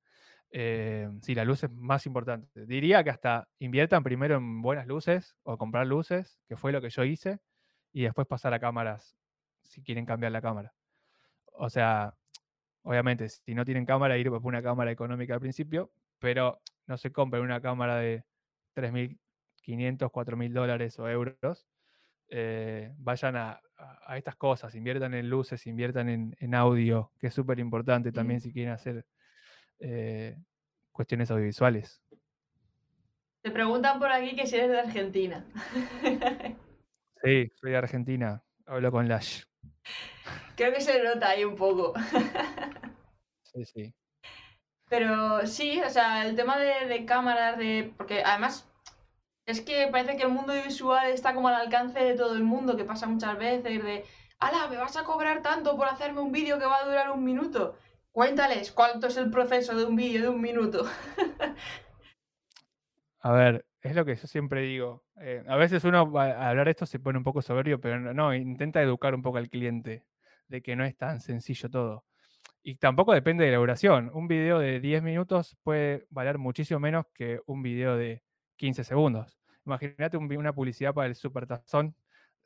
Eh, sí, la luz es más importante. Diría que hasta inviertan primero en buenas luces o comprar luces, que fue lo que yo hice, y después pasar a cámaras si quieren cambiar la cámara. O sea, obviamente, si no tienen cámara, ir por una cámara económica al principio, pero no se compren una cámara de 3.500, 4.000 dólares o euros. eh, vayan a, estas cosas, inviertan en luces, inviertan en, en audio, que es súper importante también si quieren hacer eh, cuestiones audiovisuales. Te preguntan por aquí que si eres de Argentina. Sí, soy de Argentina, hablo con Lash. Creo que se nota ahí un poco. Sí, sí. Pero sí, o sea, el tema de, de cámaras, de. Porque además es que parece que el mundo visual está como al alcance de todo el mundo, que pasa muchas veces de. ¡Hala! ¿Me vas a cobrar tanto por hacerme un vídeo que va a durar un minuto? Cuéntales, ¿cuánto es el proceso de un vídeo de un minuto? A ver, es lo que yo siempre digo. Eh, a veces uno a hablar esto se pone un poco soberbio, pero no, intenta educar un poco al cliente de que no es tan sencillo todo. Y tampoco depende de la duración. Un video de 10 minutos puede valer muchísimo menos que un video de 15 segundos. Imagínate una publicidad para el Super Tazón,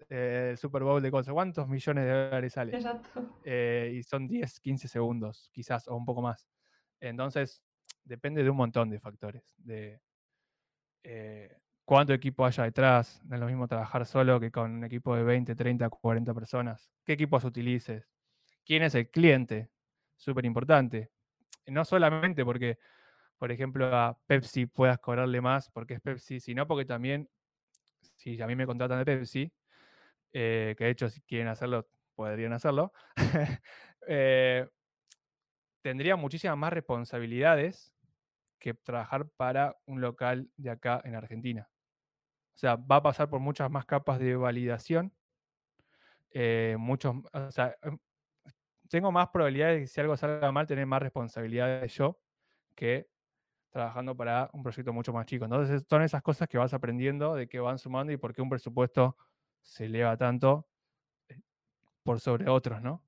eh, el Super Bowl de cosas. ¿Cuántos millones de dólares sale? Exacto. Eh, y son 10, 15 segundos, quizás, o un poco más. Entonces, depende de un montón de factores. De, eh, cuánto equipo haya detrás. No es lo mismo trabajar solo que con un equipo de 20, 30, 40 personas. ¿Qué equipos utilices? ¿Quién es el cliente? Súper importante. No solamente porque, por ejemplo, a Pepsi puedas cobrarle más porque es Pepsi, sino porque también, si a mí me contratan de Pepsi, eh, que de hecho si quieren hacerlo, podrían hacerlo, eh, tendría muchísimas más responsabilidades que trabajar para un local de acá en Argentina. O sea, va a pasar por muchas más capas de validación. Eh, muchos, o sea, em, tengo más probabilidades de que si algo salga mal, tener más responsabilidades yo que trabajando para un proyecto mucho más chico. Entonces, son esas cosas que vas aprendiendo, de que van sumando y por qué un presupuesto se eleva tanto eh, por sobre otros, ¿no?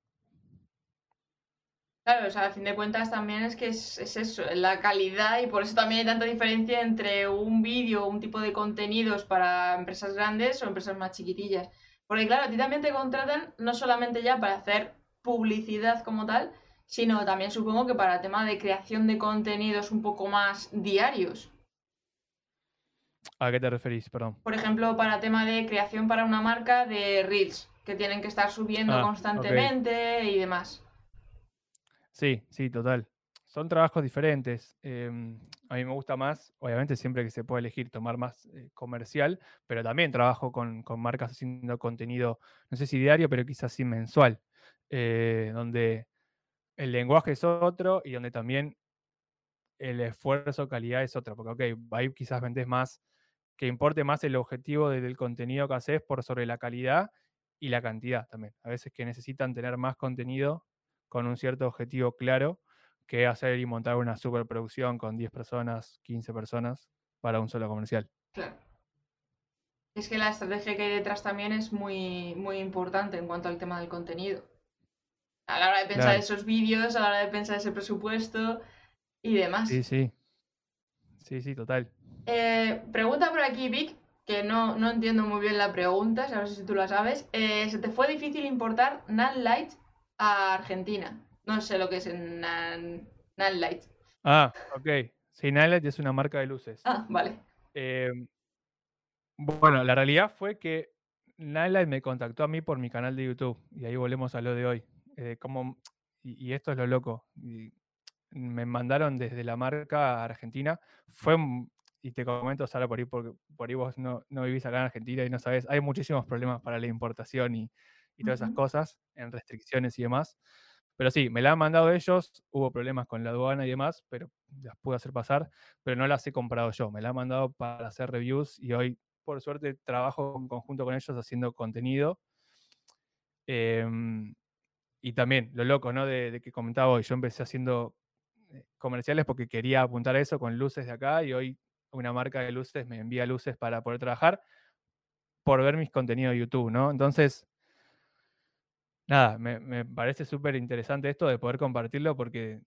Claro, o sea, a fin de cuentas también es que es, eso, la calidad y por eso también hay tanta diferencia entre un vídeo un tipo de contenidos para empresas grandes o empresas más chiquitillas. Porque claro, a ti también te contratan no solamente ya para hacer publicidad como tal, sino también supongo que para el tema de creación de contenidos un poco más diarios. ¿A qué te referís? Perdón. Por ejemplo, para tema de creación para una marca de Reels, que tienen que estar subiendo ah, constantemente y demás. Sí, sí, total. Son trabajos diferentes. Em, a mí me gusta más, obviamente siempre que se puede elegir tomar más eh, comercial, pero también trabajo con, marcas haciendo contenido, no sé si diario, pero quizás sí mensual, eh, donde el lenguaje es otro y donde también el esfuerzo, calidad es otro, porque ok, ahí quizás vendes más, que importe más el objetivo del contenido que haces por sobre la calidad y la cantidad también. A veces que necesitan tener más contenido con un cierto objetivo claro que hacer y montar una superproducción con 10 personas, 15 personas para un solo comercial. Claro. Es que la estrategia que hay detrás también es muy, muy importante en cuanto al tema del contenido. A la hora de pensar esos vídeos, a la hora de pensar ese presupuesto y demás. Sí, sí. Sí, sí, total. Eh, pregunta por aquí, Vic, que no, no, entiendo muy bien la pregunta, a ver si tú la sabes. Eh, ¿Se te fue difícil importar Light a Argentina. No sé lo que es Nan, Light. Ah, ok. Sí, Light es una marca de luces. Ah, vale. Em, bueno, la realidad fue que Nightlight me contactó a mí por mi canal de YouTube. Y ahí volvemos a lo de hoy. Eh, como, y, esto es lo loco. me mandaron desde la marca a Argentina. Fue, y te comento, Sara, por ahí, porque por ahí vos no, no, vivís acá en Argentina y no sabes, hay muchísimos problemas para la importación y, y todas esas cosas, en restricciones y demás. Pero sí, me la han mandado ellos, hubo problemas con la aduana y demás, pero las pude hacer pasar, pero no las he comprado yo, me la han mandado para hacer reviews y hoy, por suerte, trabajo en conjunto con ellos haciendo contenido. Em, y también, lo loco, ¿no? De, que comentaba hoy, yo empecé haciendo eh, comerciales porque quería apuntar a eso con luces de acá y hoy una marca de luces me envía luces para poder trabajar por ver mis contenidos de YouTube, ¿no? Entonces, nada, me, parece súper interesante esto de poder compartirlo porque,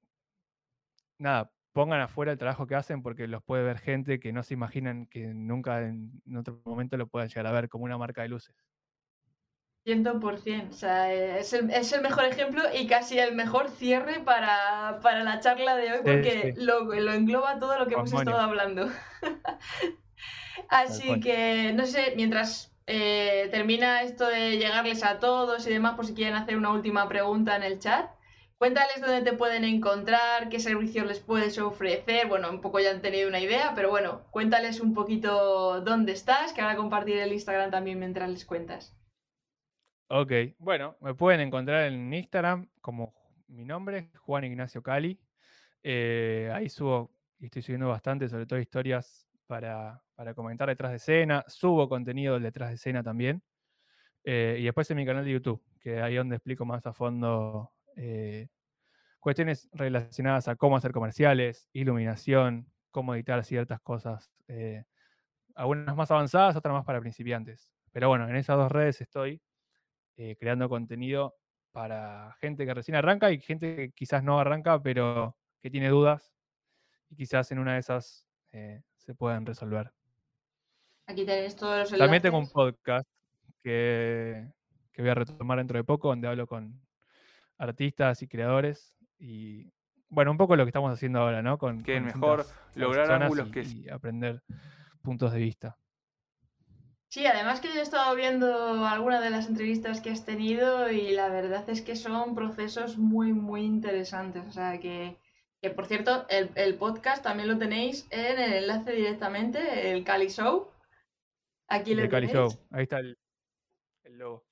nada, pongan afuera el trabajo que hacen porque los puede ver gente que no se imaginan que nunca en, otro momento lo puedan llegar a ver como una marca de luces. 100%, o sea, es el, es el mejor ejemplo y casi el mejor cierre para, la charla de hoy porque Lo, engloba todo lo que hemos estado hablando. Así que, no sé, mientras eh, termina esto de llegarles a todos y demás, por si quieren hacer una última pregunta en el chat. Cuéntales dónde te pueden encontrar, qué servicios les puedes ofrecer. Bueno, un poco ya han tenido una idea, pero bueno, cuéntales un poquito dónde estás, que ahora compartiré el Instagram también mientras les cuentas. Ok, bueno, me pueden encontrar en Instagram como mi nombre, Juan Ignacio Cali. Eh, ahí subo y estoy subiendo bastante, sobre todo historias para, comentar detrás de escena. Subo contenido detrás de escena también. Eh, y después en mi canal de YouTube, que ahí donde explico más a fondo eh, cuestiones relacionadas a cómo hacer comerciales, iluminación, cómo editar ciertas cosas, algunas más avanzadas, otras más para principiantes. Pero bueno, en esas dos redes estoy eh, creando contenido para gente que recién arranca y gente que quizás no arranca, pero que tiene dudas y quizás en una de esas eh, se puedan resolver. Aquí tenéis todos los enlaces. También tengo un podcast que, que voy a retomar dentro de poco, donde hablo con artistas y creadores y bueno, un poco lo que estamos haciendo ahora, ¿no? Con, Que con mejor lograr ángulos y- que- y aprender puntos de vista. Sí, además que yo he estado viendo algunas de las entrevistas que has tenido y la verdad es que son procesos muy, muy interesantes. O sea, que, que por cierto, el, el podcast también lo tenéis en el enlace directamente, el Cali Show. Aquí lo de Cali Show, ahí está el, el logo.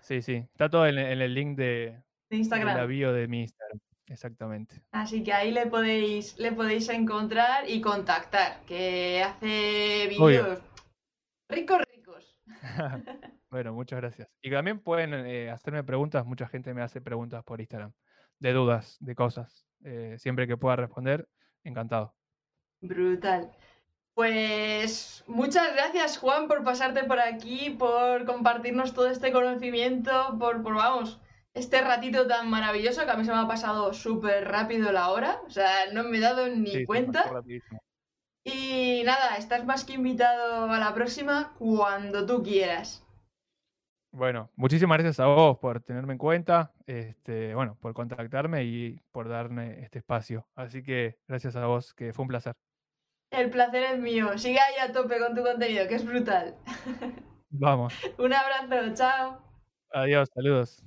Sí, sí, está todo en, en el link de, de de Instagram. la bio de mi Instagram. Exactamente. Así que ahí le podéis, le podéis encontrar y contactar, que hace vídeos ricos. bueno, muchas gracias. Y también pueden eh, hacerme preguntas, mucha gente me hace preguntas por Instagram, de dudas, de cosas. Eh, siempre que pueda responder, encantado. Brutal. Pues muchas gracias, Juan, por pasarte por aquí, por compartirnos todo este conocimiento, por, por vamos, este ratito tan maravilloso que a mí se me ha pasado súper rápido la hora, o sea, no me he dado ni Sí, cuenta. Y nada, estás más que invitado a la próxima cuando tú quieras. Bueno, muchísimas gracias a vos por tenerme en cuenta, este, bueno, por contactarme y por darme este espacio. Así que gracias a vos, que fue un placer. El placer es mío. Sigue ahí a tope con tu contenido, que es brutal. Vamos, Un abrazo, chao. adiós, saludos.